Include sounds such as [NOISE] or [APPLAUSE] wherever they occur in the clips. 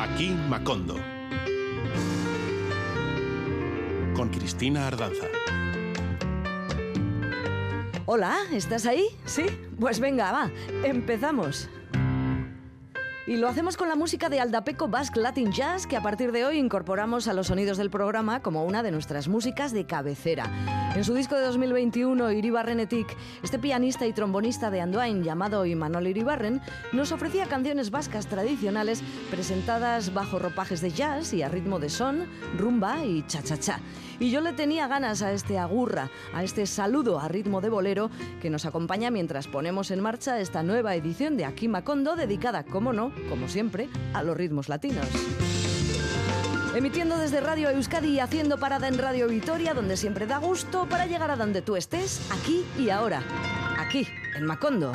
Aquí Macondo. Con Cristina Ardanza. Hola, ¿estás ahí? ¿Sí? Pues venga, va, empezamos. Y lo hacemos con la música de Aldapeco Basque Latin Jazz, que a partir de hoy incorporamos a los sonidos del programa como una de nuestras músicas de cabecera. En su disco de 2021, Iribarrenetic, este pianista y trombonista de Andoain llamado Imanol Iribarren nos ofrecía canciones vascas tradicionales presentadas bajo ropajes de jazz y a ritmo de son, rumba y cha-cha-cha. Y yo le tenía ganas a este agurra, a este saludo a ritmo de bolero que nos acompaña mientras ponemos en marcha esta nueva edición de Aquí Macondo dedicada, como no, como siempre, a los ritmos latinos. Emitiendo desde Radio Euskadi y haciendo parada en Radio Vitoria, donde siempre da gusto para llegar a donde tú estés, aquí y ahora. Aquí, en Macondo.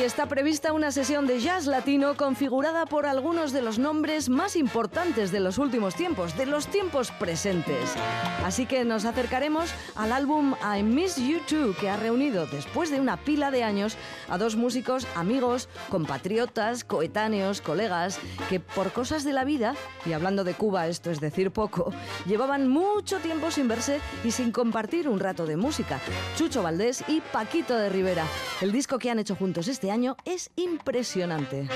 Hoy está prevista una sesión de jazz latino configurada por algunos de los nombres más importantes de los últimos tiempos, de los tiempos presentes. Así que nos acercaremos al álbum I Miss You Too, que ha reunido después de una pila de años a dos músicos amigos, compatriotas, coetáneos, colegas, que por cosas de la vida, y hablando de Cuba esto es decir poco, llevaban mucho tiempo sin verse y sin compartir un rato de música. Chucho Valdés y Paquito de Rivera. El disco que han hecho juntos este año es impresionante.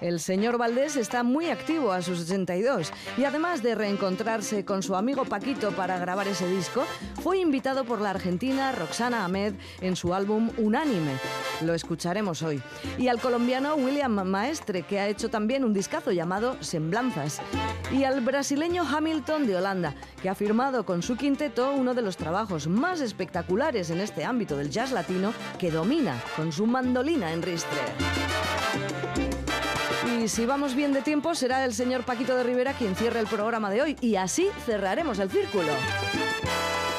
El señor Valdés está muy activo a sus 82 y además de reencontrarse con su amigo Paquito para grabar ese disco, fue invitado por la argentina Roxana Ahmed en su álbum Unánime. Lo escucharemos hoy. Y al colombiano William Maestre, que ha hecho también un discazo llamado Semblanzas. Y al brasileño Hamilton de Holanda, que ha firmado con su quinteto uno de los trabajos más espectaculares en este ámbito del jazz latino que domina con su mandolina en ristre. Y si vamos bien de tiempo, será el señor Paquito de Rivera quien cierre el programa de hoy y así cerraremos el círculo.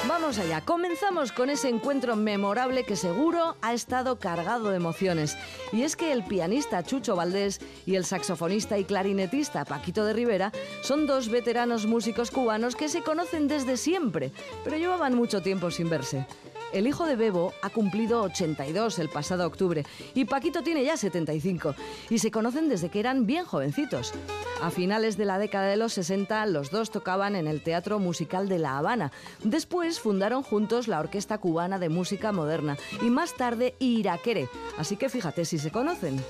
Vamos allá, comenzamos con ese encuentro memorable que seguro ha estado cargado de emociones. Y es que el pianista Chucho Valdés y el saxofonista y clarinetista Paquito de Rivera son dos veteranos músicos cubanos que se conocen desde siempre, pero llevaban mucho tiempo sin verse. El hijo de Bebo ha cumplido 82 el pasado octubre y Paquito tiene ya 75 y se conocen desde que eran bien jovencitos. A finales de la década de los 60 los dos tocaban en el Teatro Musical de La Habana. Después fundaron juntos la Orquesta Cubana de Música Moderna y más tarde Iraquere. Así que fíjate si se conocen.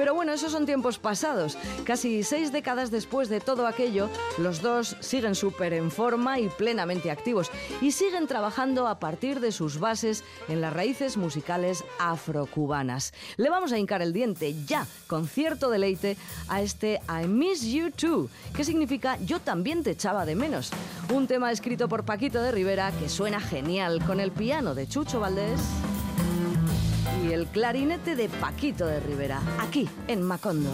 Pero bueno, esos son tiempos pasados. Casi seis décadas después de todo aquello, los dos siguen súper en forma y plenamente activos y siguen trabajando a partir de sus bases en las raíces musicales afrocubanas. Le vamos a hincar el diente ya, con cierto deleite, a este I Miss You Too, que significa Yo también te echaba de menos. Un tema escrito por Paquito de Rivera que suena genial con el piano de Chucho Valdés y el clarinete de Paquito de Rivera, aquí en Macondo.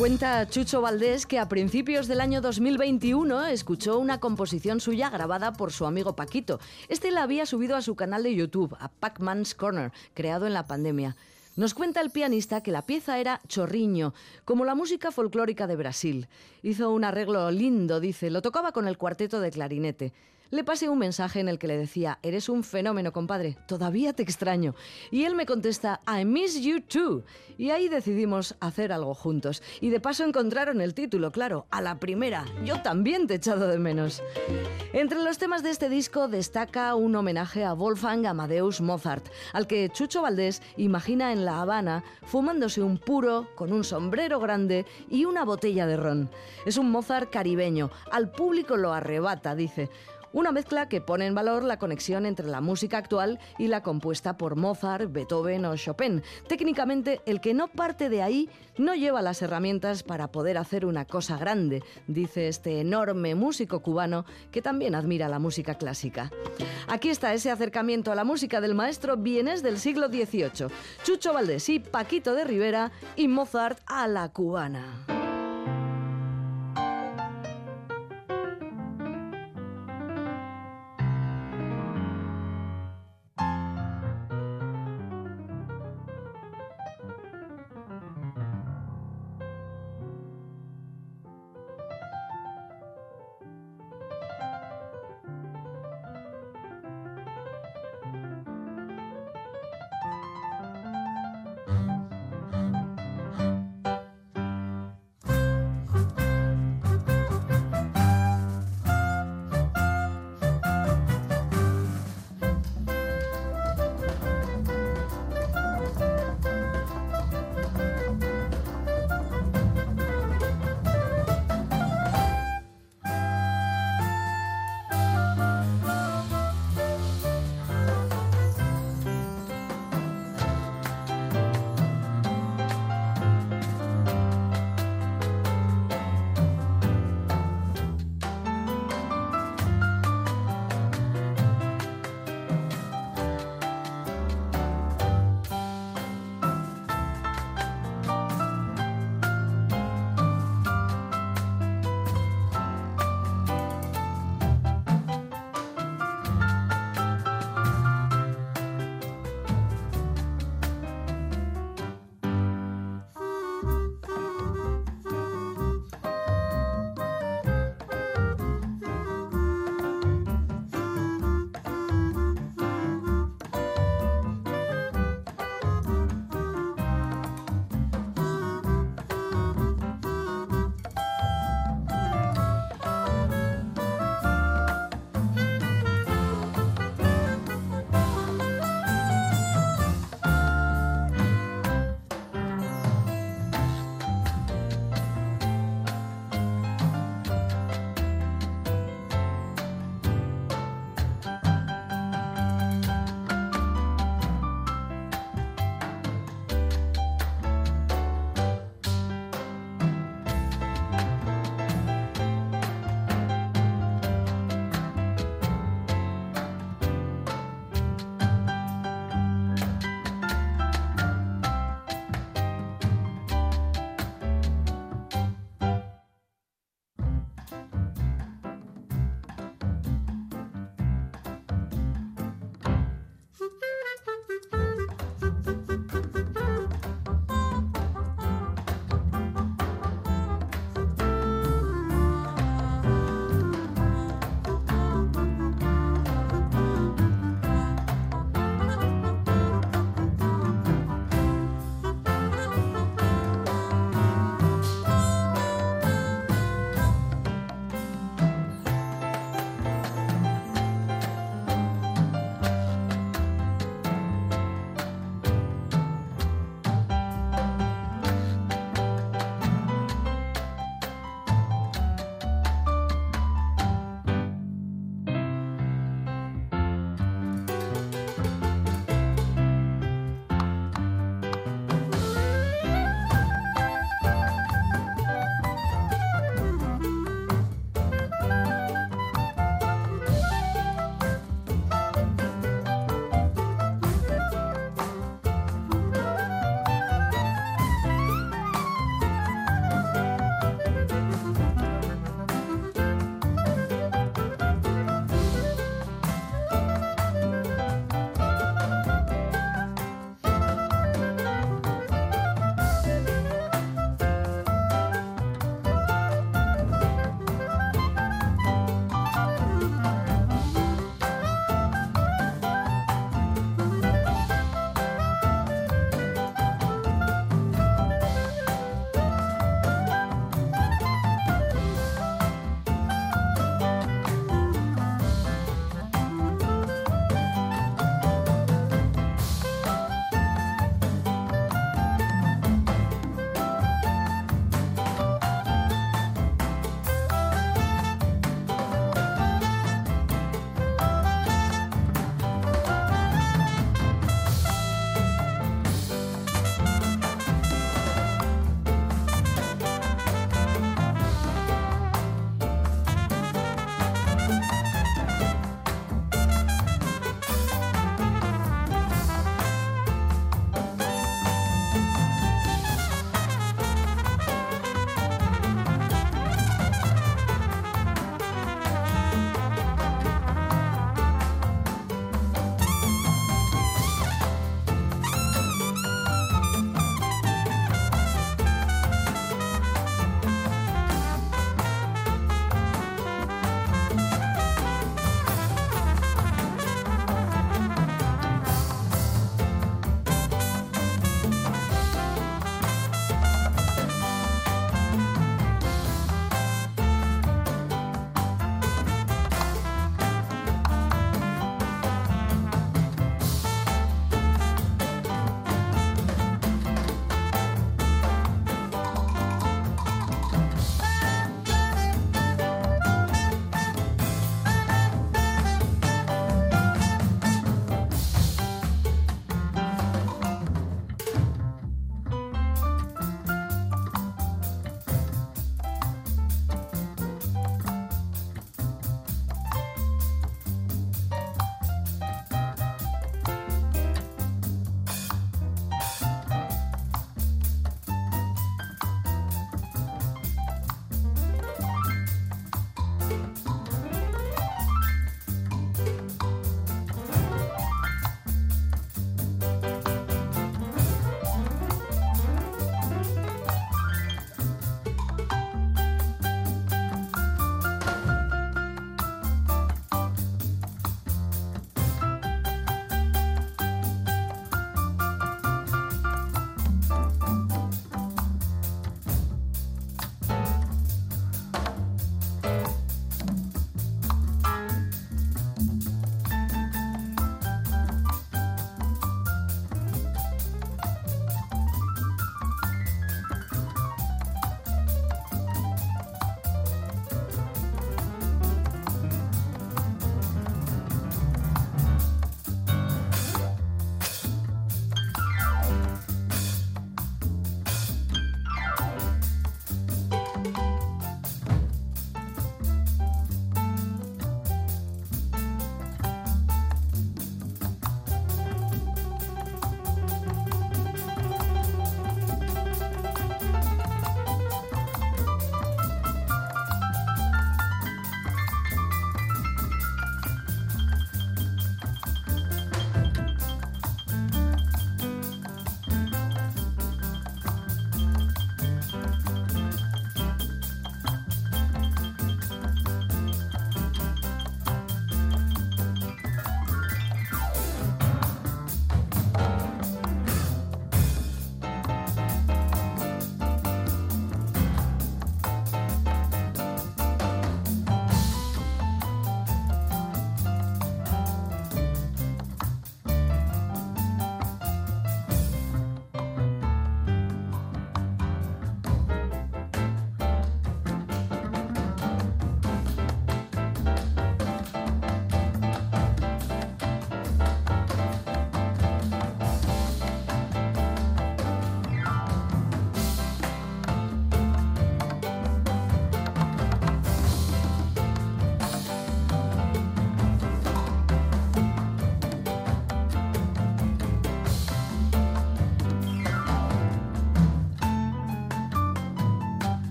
Cuenta Chucho Valdés que a principios del año 2021 escuchó una composición suya grabada por su amigo Paquito. Este la había subido a su canal de YouTube, a Pac-Man's Corner, creado en la pandemia. Nos cuenta el pianista que la pieza era chorriño, como la música folclórica de Brasil. Hizo un arreglo lindo, dice, lo tocaba con el cuarteto de clarinete. Le pasé un mensaje en el que le decía, eres un fenómeno, compadre, todavía te extraño. Y él me contesta, I miss you too. Y ahí decidimos hacer algo juntos. Y de paso encontraron el título, claro, a la primera. Yo también te he echado de menos. Entre los temas de este disco destaca un homenaje a Wolfgang Amadeus Mozart, al que Chucho Valdés imagina en La Habana fumándose un puro con un sombrero grande y una botella de ron. Es un Mozart caribeño, al público lo arrebata, dice. Una mezcla que pone en valor la conexión entre la música actual y la compuesta por Mozart, Beethoven o Chopin. Técnicamente, el que no parte de ahí no lleva las herramientas para poder hacer una cosa grande, dice este enorme músico cubano que también admira la música clásica. Aquí está ese acercamiento a la música del maestro Vienes del siglo XVIII, Chucho Valdés y Paquito de Rivera y Mozart a la cubana.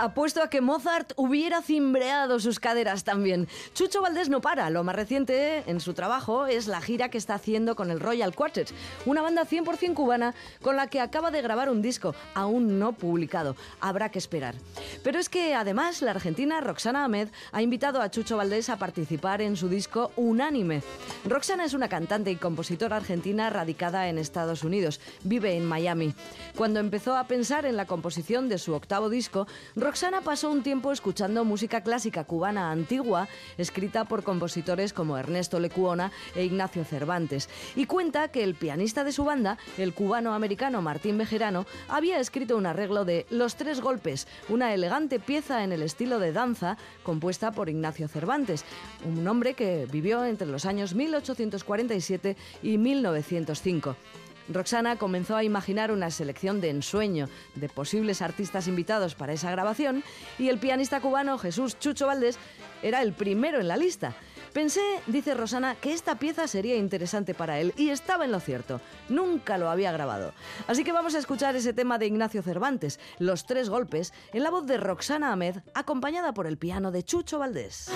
Apuesto a que Mozart hubiera cimbreado sus caderas también. Chucho Valdés no para. Lo más reciente en su trabajo es la gira que está haciendo con el Royal Quartet, una banda 100% cubana con la que acaba de grabar un disco, aún no publicado. Habrá que esperar. Pero es que además la argentina Roxana Ahmed ha invitado a Chucho Valdés a participar en su disco Unánime. Roxana es una cantante y compositora argentina radicada en Estados Unidos. Vive en Miami. Cuando empezó a pensar en la composición de su octavo disco, Roxana pasó un tiempo escuchando música clásica cubana antigua, escrita por compositores como Ernesto Lecuona e Ignacio Cervantes, y cuenta que el pianista de su banda, el cubano-americano Martín Bejerano, había escrito un arreglo de Los Tres Golpes, una elegante pieza en el estilo de danza compuesta por Ignacio Cervantes, un hombre que vivió entre los años 1847 y 1905. Roxana comenzó a imaginar una selección de ensueño de posibles artistas invitados para esa grabación y el pianista cubano Jesús Chucho Valdés era el primero en la lista. Pensé, dice Rosana, que esta pieza sería interesante para él y estaba en lo cierto. Nunca lo había grabado. Así que vamos a escuchar ese tema de Ignacio Cervantes, Los tres golpes, en la voz de Roxana Ahmed, acompañada por el piano de Chucho Valdés.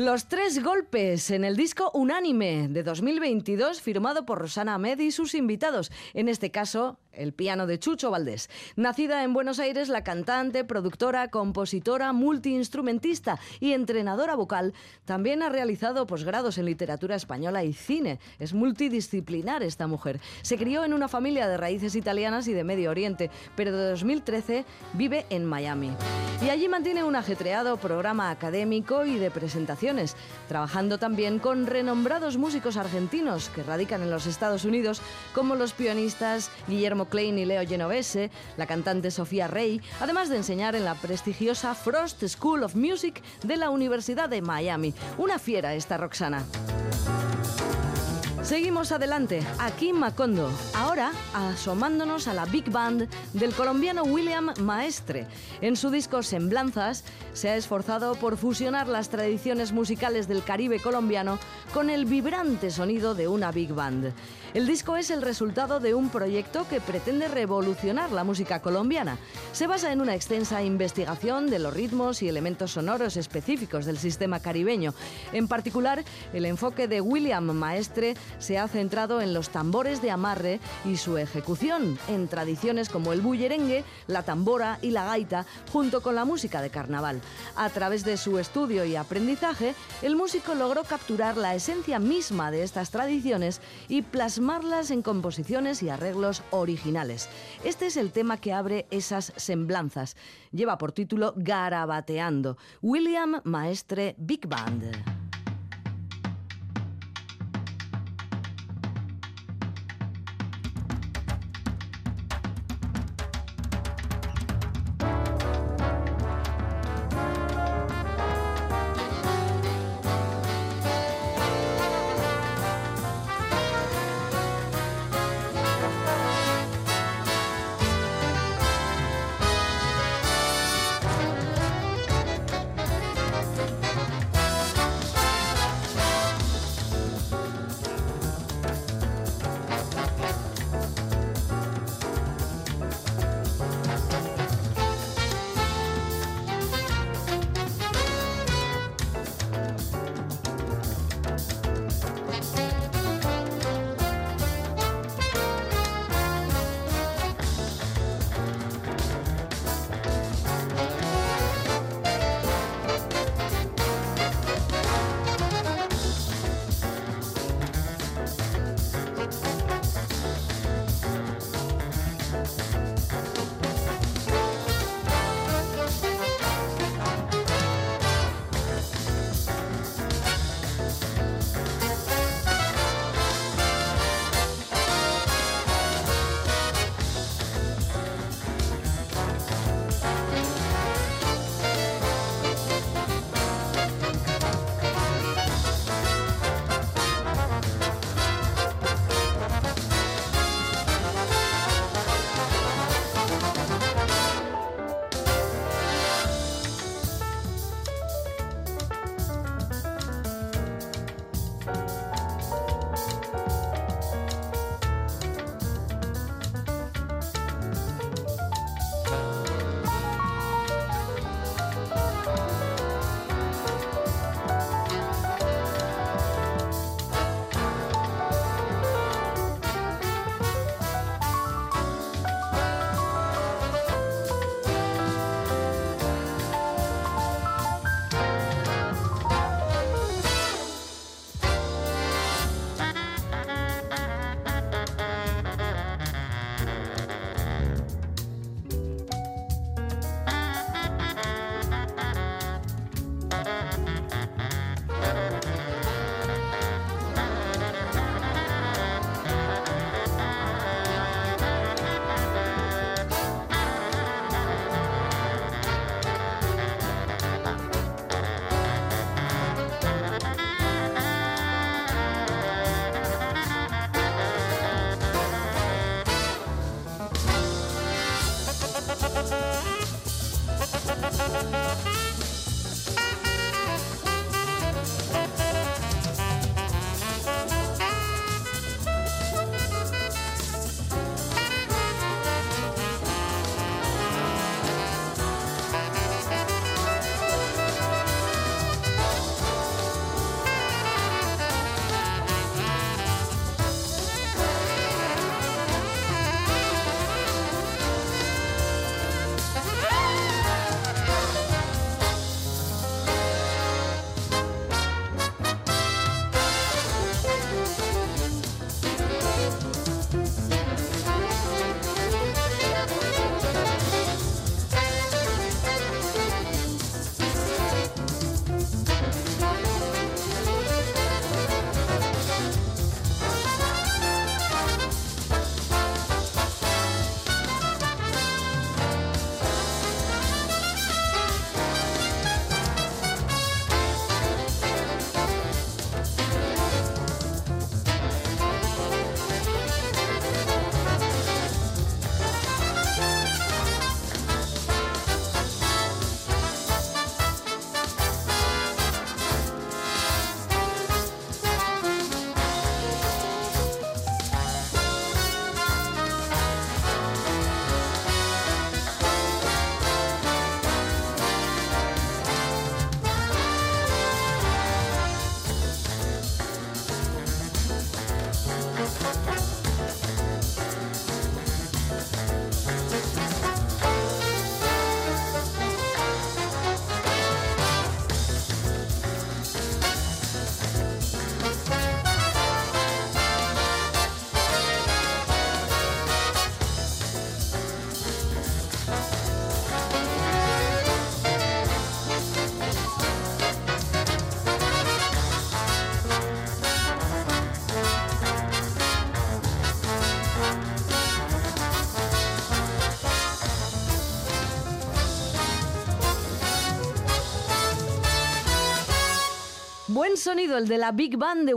Los tres golpes en el disco Unánime de 2022 firmado por Rosana Ahmed y sus invitados, en este caso el piano de Chucho Valdés. Nacida en Buenos Aires, la cantante, productora, compositora, multiinstrumentista y entrenadora vocal, también ha realizado posgrados en literatura española y cine. Es multidisciplinar esta mujer. Se crió en una familia de raíces italianas y de Medio Oriente, pero de 2013 vive en Miami. Y allí mantiene un ajetreado programa académico y de presentaciones, trabajando también con renombrados músicos argentinos que radican en los Estados Unidos, como los pianistas Guillermo Klein y Leo Genovese, la cantante Sofía Rey, además de enseñar en la prestigiosa Frost School of Music de la Universidad de Miami. Una fiera esta Roxana. Seguimos adelante, aquí Macondo, ahora asomándonos a la big band del colombiano William Maestre. En su disco Semblanzas se ha esforzado por fusionar las tradiciones musicales del Caribe colombiano con el vibrante sonido de una big band. El disco es el resultado de un proyecto que pretende revolucionar la música colombiana. Se basa en una extensa investigación de los ritmos y elementos sonoros específicos del sistema caribeño. En particular, el enfoque de William Maestre se ha centrado en los tambores de amarre y su ejecución en tradiciones como el bullerengue, la tambora y la gaita, junto con la música de carnaval. A través de su estudio y aprendizaje, el músico logró capturar la esencia misma de estas tradiciones y plasmar plasmarlas en composiciones y arreglos originales. Este es el tema que abre esas semblanzas. Lleva por título Garabateando. William Maestre Big Band. Buen sonido el de la Big Band de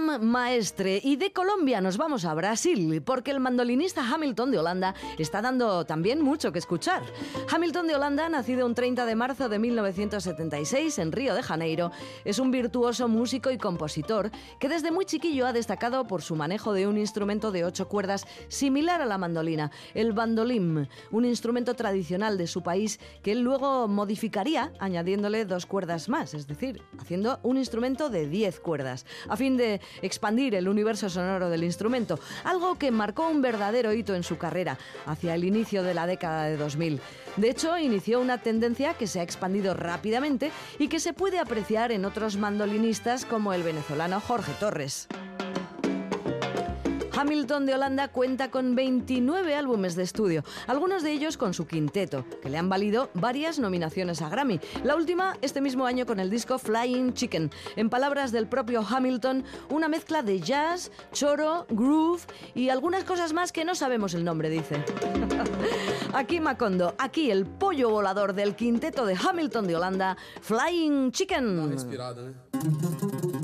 Maestre. Y de Colombia nos vamos a Brasil, porque el mandolinista Hamilton de Holanda está dando también mucho que escuchar. Hamilton de Holanda, nacido un 30 de marzo de 1976 en Río de Janeiro, es un virtuoso músico y compositor que desde muy chiquillo ha destacado por su manejo de un instrumento de ocho cuerdas similar a la mandolina, el bandolim, un instrumento tradicional de su país que él luego modificaría añadiéndole dos cuerdas más, es decir, haciendo un instrumento de 10 cuerdas, a fin de expandir el universo sonoro del instrumento, algo que marcó un verdadero hito en su carrera hacia el inicio de la década de 2000. De hecho, inició una tendencia que se ha expandido rápidamente y que se puede apreciar en otros mandolinistas como el venezolano Jorge Torres. Hamilton de Holanda cuenta con 29 álbumes de estudio, algunos de ellos con su quinteto, que le han valido varias nominaciones a Grammy. La última este mismo año con el disco Flying Chicken. En palabras del propio Hamilton, una mezcla de jazz, choro, groove y algunas cosas más que no sabemos el nombre, dice. [LAUGHS] aquí Macondo, aquí el pollo volador del quinteto de Hamilton de Holanda, Flying Chicken. Vou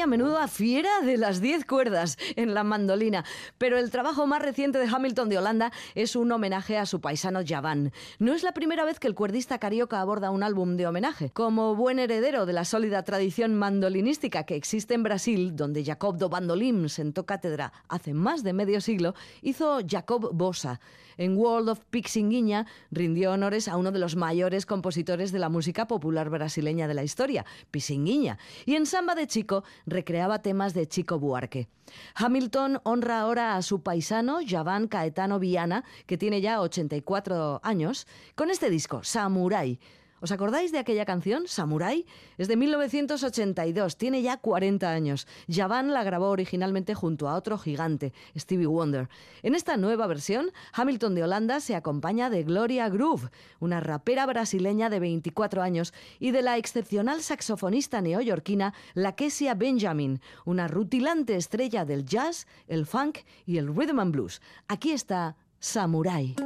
Madre mía, menuda fiera de las 10 cuerdas en la mandolina. Pero el trabajo más reciente de Hamilton de Holanda es un homenaje a su paisano Javan. No es la primera vez que el cuerdista carioca aborda un álbum de homenaje. Como buen heredero de la sólida tradición mandolinística que existe en Brasil, donde Jacob do Bandolim sentó cátedra hace más de medio siglo, hizo Jacob Bossa. En World of Pixinguinha rindió honores a uno de los mayores compositores de la música popular brasileña de la historia, Pixinguinha. Y en Samba de Chico recreaba temas de Chico Buarque. Hamilton honra ahora a su paisano Javan Caetano Viana, que tiene ya 84 años, con este disco, Samurai. ¿Os acordáis de aquella canción, Samurai? Es de 1982, tiene ya 40 años. Javan la grabó originalmente junto a otro gigante, Stevie Wonder. En esta nueva versión, Hamilton de Holanda se acompaña de Gloria Groove, una rapera brasileña de 24 años, y de la excepcional saxofonista neoyorquina Lakesia Benjamin, una rutilante estrella del jazz, el funk y el rhythm and blues. Aquí está Samurai.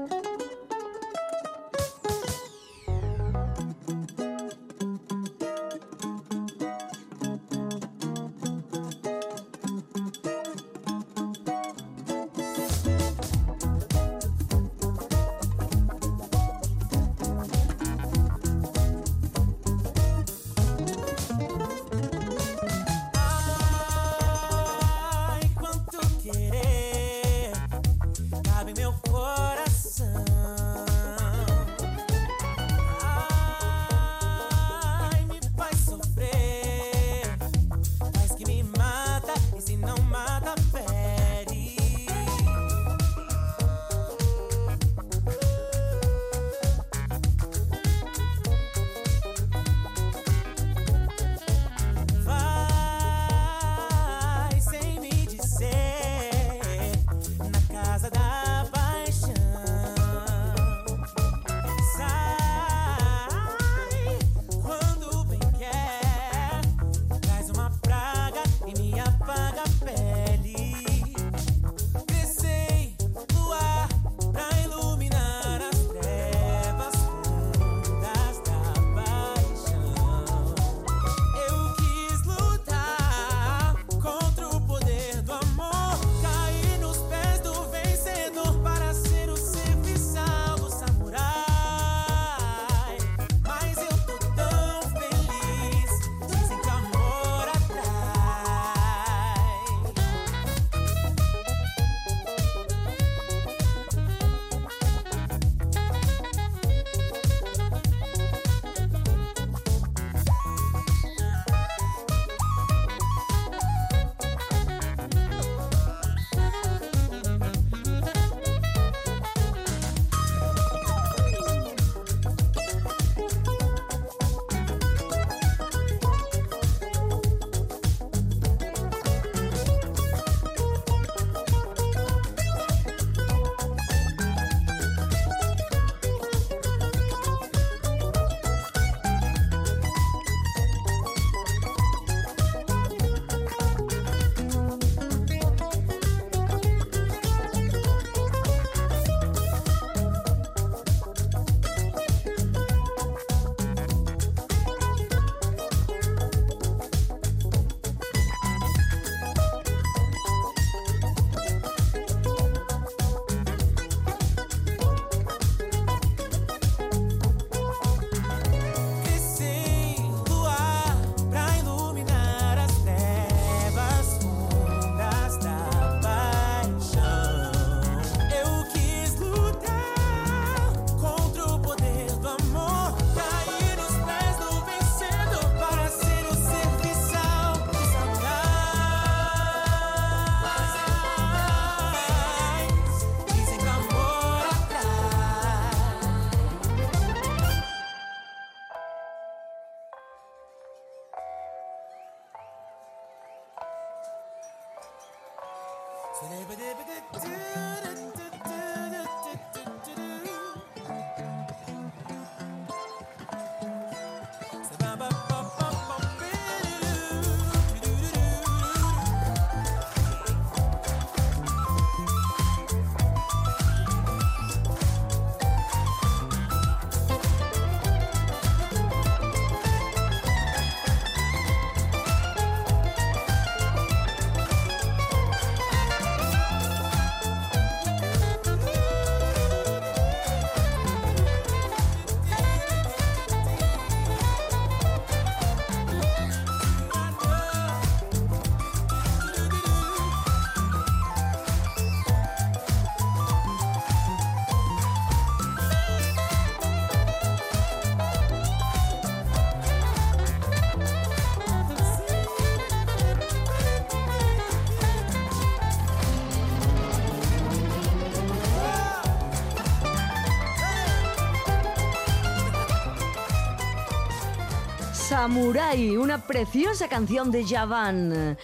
Samurai, una preciosa canción de Javan.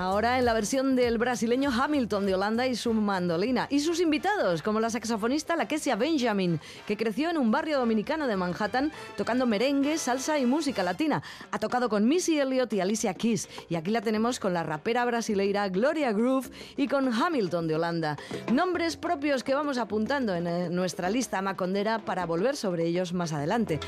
Ahora en la versión del brasileño Hamilton de Holanda y su mandolina. Y sus invitados, como la saxofonista Lakesia Benjamin, que creció en un barrio dominicano de Manhattan tocando merengue, salsa y música latina. Ha tocado con Missy Elliott y Alicia Keys. Y aquí la tenemos con la rapera brasileira Gloria Groove y con Hamilton de Holanda. Nombres propios que vamos apuntando en eh, nuestra lista macondera para volver sobre ellos más adelante.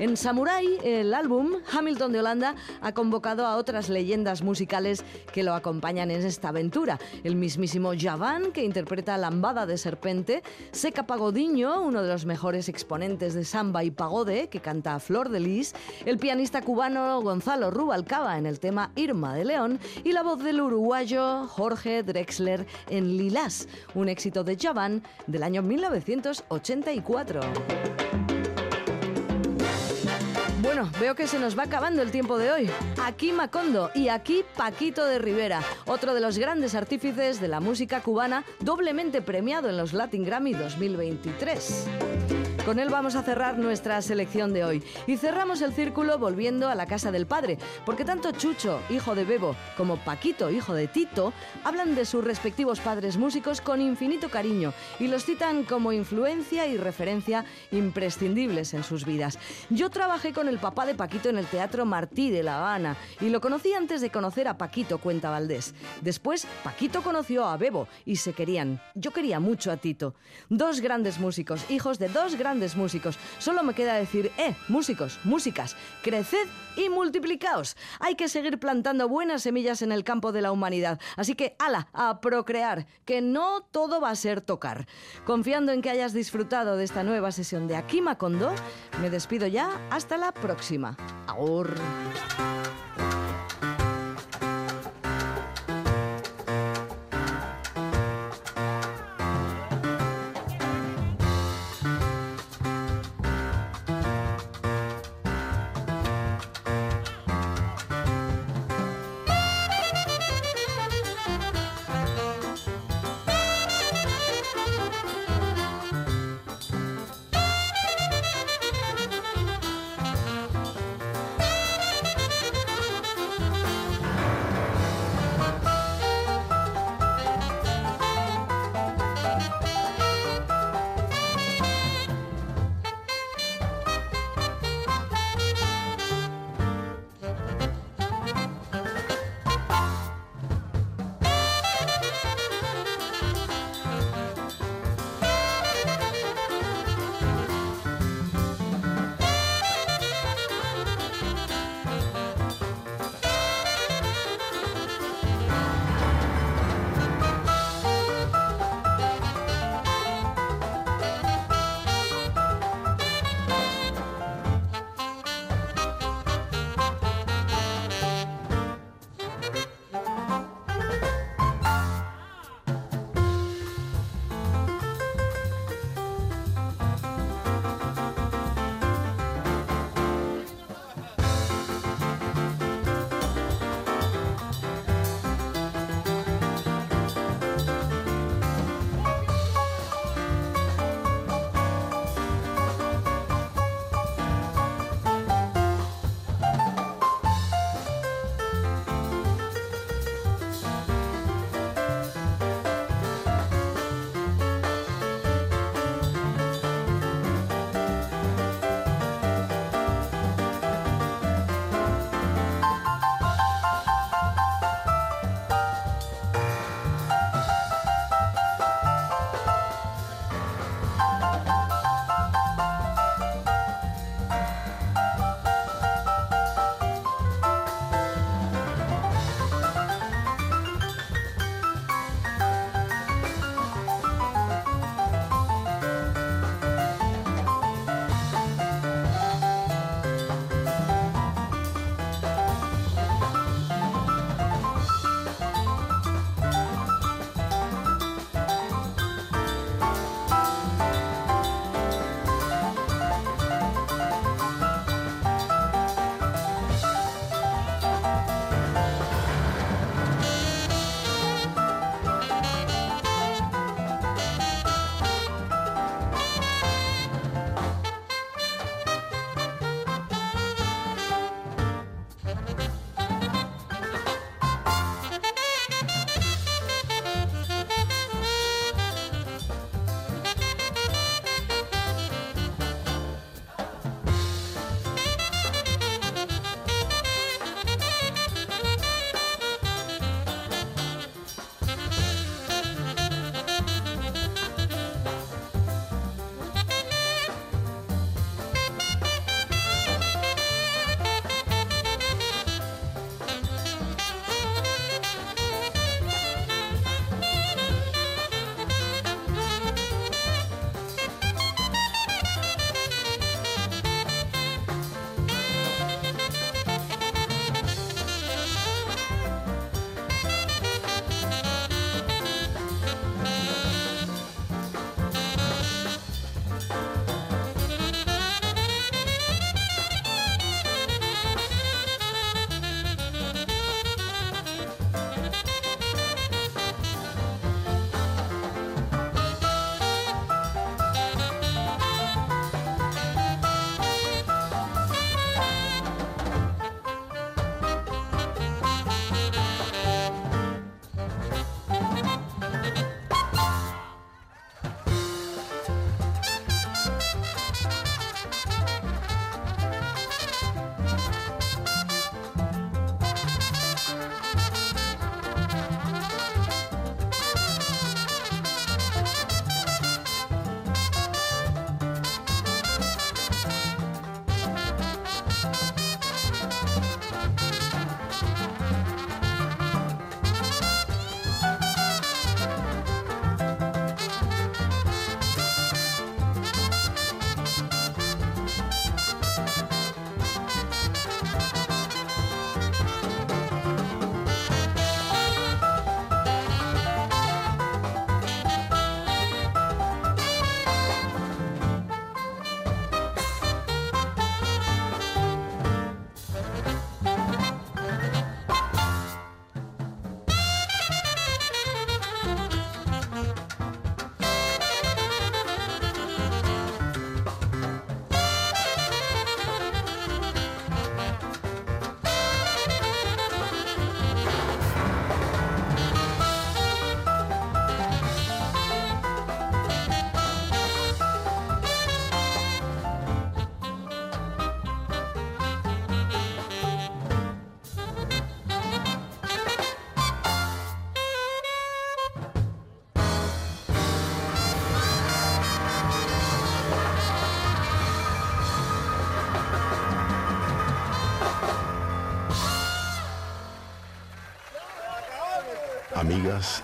En Samurai, el álbum, Hamilton de Holanda ha convocado a otras leyendas musicales que lo acompañan en esta aventura. El mismísimo Javan, que interpreta Lambada de Serpente, Seca Pagodiño, uno de los mejores exponentes de samba y pagode, que canta Flor de Lis, el pianista cubano Gonzalo Rubalcaba en el tema Irma de León y la voz del uruguayo Jorge Drexler en Lilás, un éxito de Javan del año 1984. Bueno, veo que se nos va acabando el tiempo de hoy. Aquí Macondo y aquí Paquito de Rivera, otro de los grandes artífices de la música cubana, doblemente premiado en los Latin Grammy 2023. Con él vamos a cerrar nuestra selección de hoy. Y cerramos el círculo volviendo a la casa del padre, porque tanto Chucho, hijo de Bebo, como Paquito, hijo de Tito, hablan de sus respectivos padres músicos con infinito cariño y los citan como influencia y referencia imprescindibles en sus vidas. Yo trabajé con el papá de Paquito en el Teatro Martí de La Habana y lo conocí antes de conocer a Paquito, cuenta Valdés. Después, Paquito conoció a Bebo y se querían. Yo quería mucho a Tito. Dos grandes músicos, hijos de dos grandes músicos. Solo me queda decir, eh, músicos, músicas, creced y multiplicaos. Hay que seguir plantando buenas semillas en el campo de la humanidad. Así que, ala, a procrear, que no todo va a ser tocar. Confiando en que hayas disfrutado de esta nueva sesión de Aquí Macondo, me despido ya. Hasta la próxima. Agur.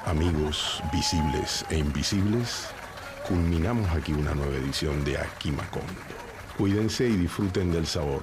Amigos, visibles e invisibles, culminamos aquí una nueva edición de Aquí Macondo. Cuídense y disfruten del sabor